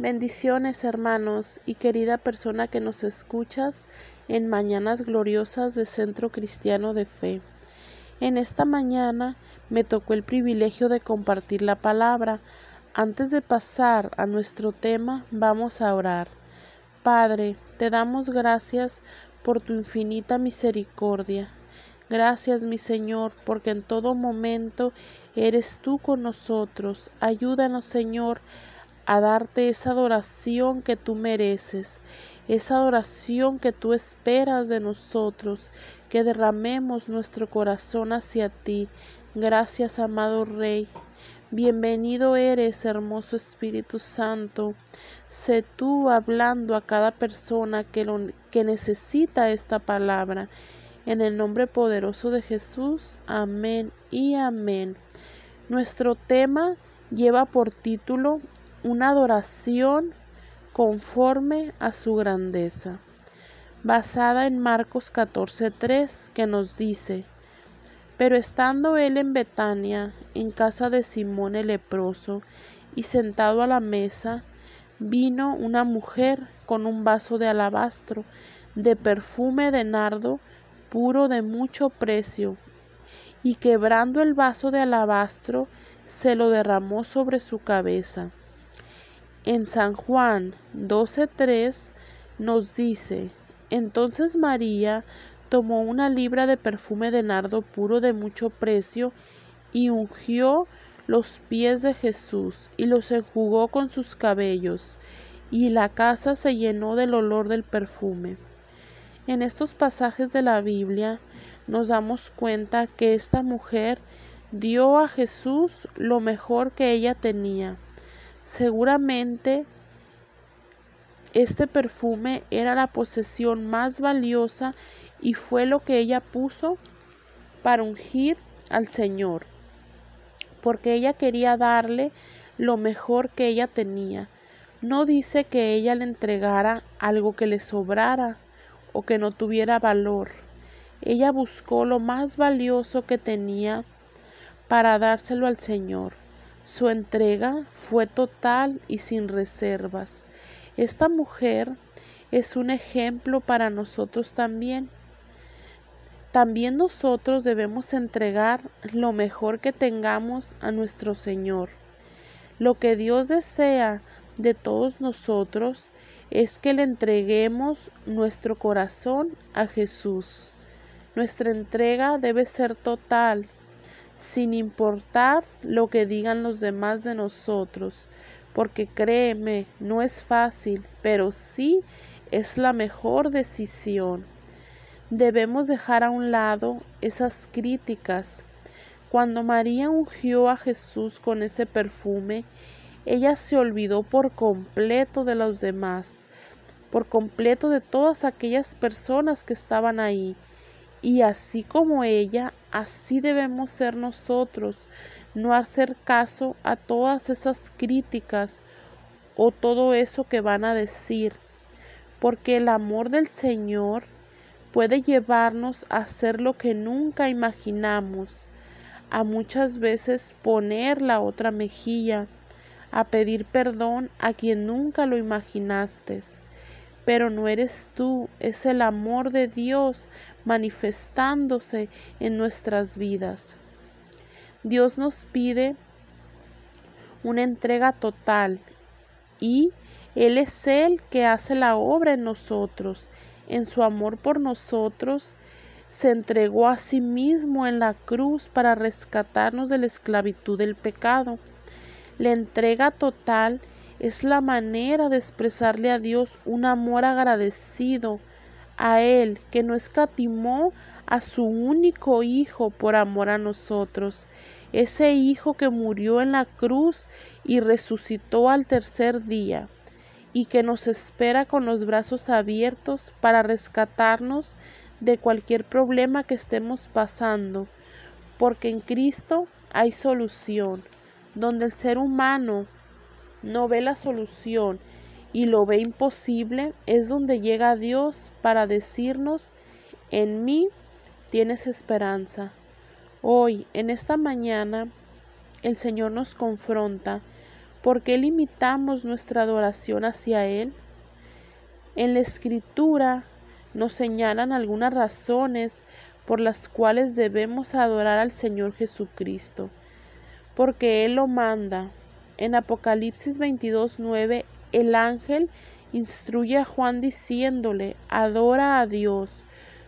Bendiciones hermanos y querida persona que nos escuchas en Mañanas Gloriosas de Centro Cristiano de Fe. En esta mañana me tocó el privilegio de compartir la palabra. Antes de pasar a nuestro tema, vamos a orar. Padre, te damos gracias por tu infinita misericordia. Gracias, mi Señor, porque en todo momento eres tú con nosotros. Ayúdanos, Señor, a darte esa adoración que tú mereces, esa adoración que tú esperas de nosotros, que derramemos nuestro corazón hacia ti. Gracias, amado Rey. Bienvenido eres, hermoso Espíritu Santo. Sé tú hablando a cada persona que, lo, que necesita esta palabra. En el nombre poderoso de Jesús. Amén y amén. Nuestro tema lleva por título una adoración conforme a su grandeza, basada en Marcos 14:3, que nos dice, pero estando él en Betania, en casa de Simón el leproso, y sentado a la mesa, vino una mujer con un vaso de alabastro, de perfume de nardo, puro de mucho precio, y quebrando el vaso de alabastro, se lo derramó sobre su cabeza. En San Juan 12:3 nos dice, entonces María tomó una libra de perfume de nardo puro de mucho precio y ungió los pies de Jesús y los enjugó con sus cabellos, y la casa se llenó del olor del perfume. En estos pasajes de la Biblia nos damos cuenta que esta mujer dio a Jesús lo mejor que ella tenía Seguramente este perfume era la posesión más valiosa y fue lo que ella puso para ungir al Señor, porque ella quería darle lo mejor que ella tenía. No dice que ella le entregara algo que le sobrara o que no tuviera valor. Ella buscó lo más valioso que tenía para dárselo al Señor. Su entrega fue total y sin reservas. Esta mujer es un ejemplo para nosotros también. También nosotros debemos entregar lo mejor que tengamos a nuestro Señor. Lo que Dios desea de todos nosotros es que le entreguemos nuestro corazón a Jesús. Nuestra entrega debe ser total, sin importar lo que digan los demás de nosotros, porque créeme, no es fácil, pero sí es la mejor decisión. Debemos dejar a un lado esas críticas. Cuando María ungió a Jesús con ese perfume, ella se olvidó por completo de los demás, por completo de todas aquellas personas que estaban ahí y así como ella, así debemos ser nosotros, no hacer caso a todas esas críticas o todo eso que van a decir, porque el amor del Señor puede llevarnos a hacer lo que nunca imaginamos, a muchas veces poner la otra mejilla, a pedir perdón a quien nunca lo imaginaste pero no eres tú, es el amor de Dios manifestándose en nuestras vidas. Dios nos pide una entrega total y Él es el que hace la obra en nosotros. En su amor por nosotros, se entregó a sí mismo en la cruz para rescatarnos de la esclavitud del pecado. La entrega total es la manera de expresarle a Dios un amor agradecido a Él que no escatimó a su único Hijo por amor a nosotros, ese Hijo que murió en la cruz y resucitó al tercer día, y que nos espera con los brazos abiertos para rescatarnos de cualquier problema que estemos pasando, porque en Cristo hay solución, donde el ser humano no ve la solución y lo ve imposible, es donde llega Dios para decirnos, en mí tienes esperanza. Hoy, en esta mañana, el Señor nos confronta ¿Por qué limitamos nuestra adoración hacia Él? En la escritura nos señalan algunas razones por las cuales debemos adorar al Señor Jesucristo, porque Él lo manda. En Apocalipsis 22.9 el ángel instruye a Juan diciéndole, adora a Dios,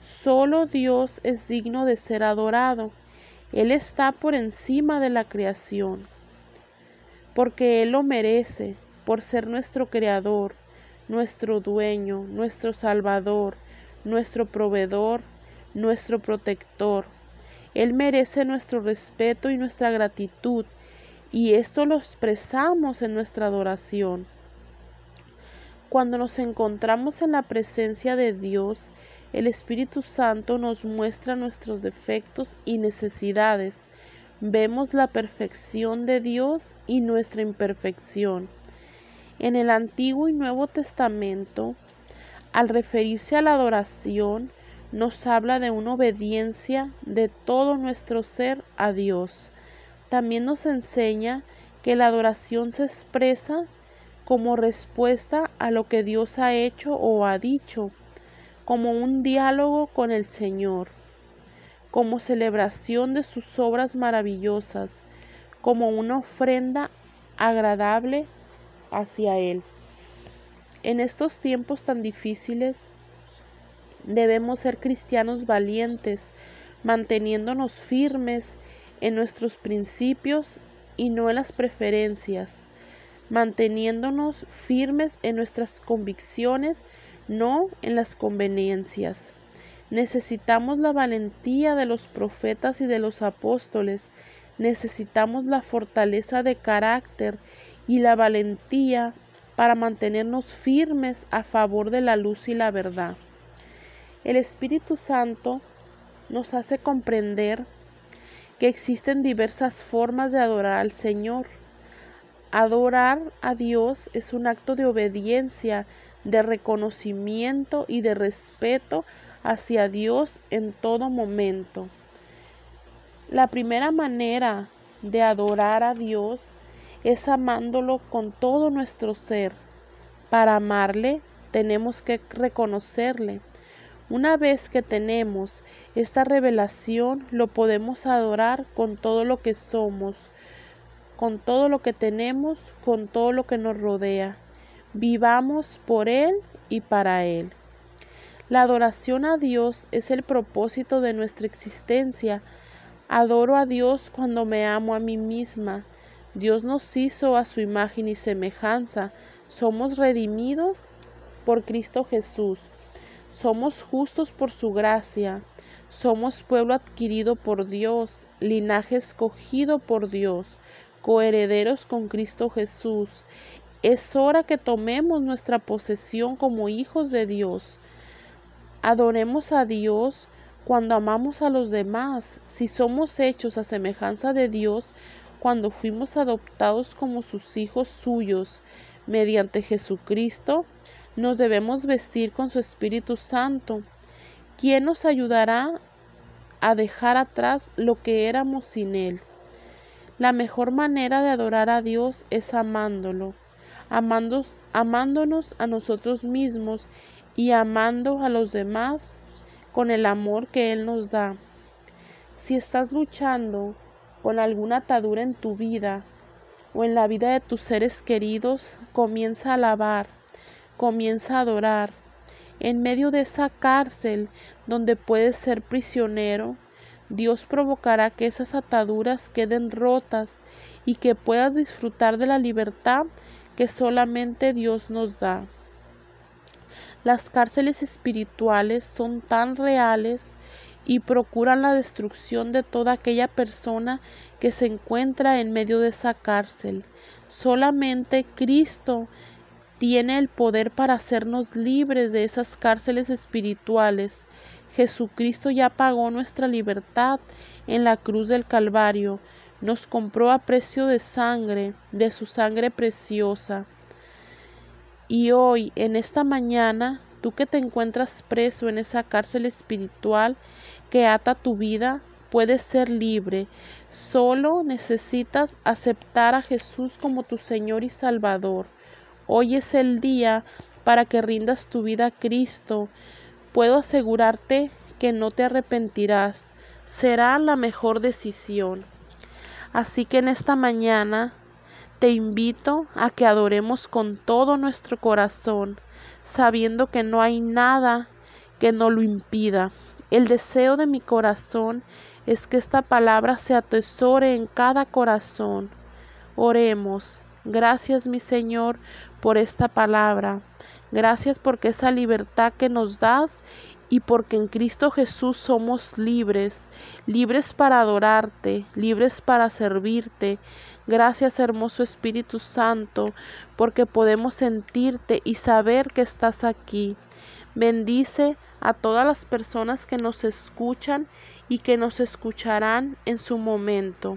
solo Dios es digno de ser adorado, Él está por encima de la creación, porque Él lo merece, por ser nuestro Creador, nuestro dueño, nuestro Salvador, nuestro proveedor, nuestro protector. Él merece nuestro respeto y nuestra gratitud, y esto lo expresamos en nuestra adoración. Cuando nos encontramos en la presencia de Dios, el Espíritu Santo nos muestra nuestros defectos y necesidades. Vemos la perfección de Dios y nuestra imperfección. En el Antiguo y Nuevo Testamento, al referirse a la adoración, nos habla de una obediencia de todo nuestro ser a Dios. También nos enseña que la adoración se expresa como respuesta a lo que Dios ha hecho o ha dicho, como un diálogo con el Señor, como celebración de sus obras maravillosas, como una ofrenda agradable hacia Él. En estos tiempos tan difíciles debemos ser cristianos valientes, manteniéndonos firmes en nuestros principios y no en las preferencias manteniéndonos firmes en nuestras convicciones, no en las conveniencias. Necesitamos la valentía de los profetas y de los apóstoles, necesitamos la fortaleza de carácter y la valentía para mantenernos firmes a favor de la luz y la verdad. El Espíritu Santo nos hace comprender que existen diversas formas de adorar al Señor Adorar a Dios es un acto de obediencia, de reconocimiento y de respeto hacia Dios en todo momento. La primera manera de adorar a Dios es amándolo con todo nuestro ser. Para amarle tenemos que reconocerle. Una vez que tenemos esta revelación, lo podemos adorar con todo lo que somos, con todo lo que tenemos, con todo lo que nos rodea. Vivamos por Él y para Él. La adoración a Dios es el propósito de nuestra existencia. Adoro a Dios cuando me amo a mí misma. Dios nos hizo a su imagen y semejanza. Somos redimidos por Cristo Jesús. Somos justos por su gracia. Somos pueblo adquirido por Dios, linaje escogido por Dios coherederos con Cristo Jesús. Es hora que tomemos nuestra posesión como hijos de Dios. Adoremos a Dios cuando amamos a los demás, si somos hechos a semejanza de Dios, cuando fuimos adoptados como sus hijos suyos mediante Jesucristo, nos debemos vestir con su Espíritu Santo, quien nos ayudará a dejar atrás lo que éramos sin Él. La mejor manera de adorar a Dios es amándolo, amándonos a nosotros mismos y amando a los demás con el amor que Él nos da. Si estás luchando con alguna atadura en tu vida o en la vida de tus seres queridos, comienza a alabar, comienza a adorar. En medio de esa cárcel donde puedes ser prisionero, Dios provocará que esas ataduras queden rotas y que puedas disfrutar de la libertad que solamente Dios nos da. Las cárceles espirituales son tan reales y procuran la destrucción de toda aquella persona que se encuentra en medio de esa cárcel. Solamente Cristo tiene el poder para hacernos libres de esas cárceles espirituales Jesucristo ya pagó nuestra libertad en la cruz del Calvario, nos compró a precio de sangre, de su sangre preciosa. Y hoy, en esta mañana, tú que te encuentras preso en esa cárcel espiritual que ata tu vida, puedes ser libre. Solo necesitas aceptar a Jesús como tu Señor y Salvador. Hoy es el día para que rindas tu vida a Cristo. Puedo asegurarte que no te arrepentirás. Será la mejor decisión. Así que en esta mañana te invito a que adoremos con todo nuestro corazón, sabiendo que no hay nada que no lo impida. El deseo de mi corazón es que esta palabra se atesore en cada corazón. Oremos. Gracias, mi Señor, por esta palabra. Gracias porque esa libertad que nos das y porque en Cristo Jesús somos libres, libres para adorarte, libres para servirte. Gracias hermoso Espíritu Santo, porque podemos sentirte y saber que estás aquí. Bendice a todas las personas que nos escuchan y que nos escucharán en su momento.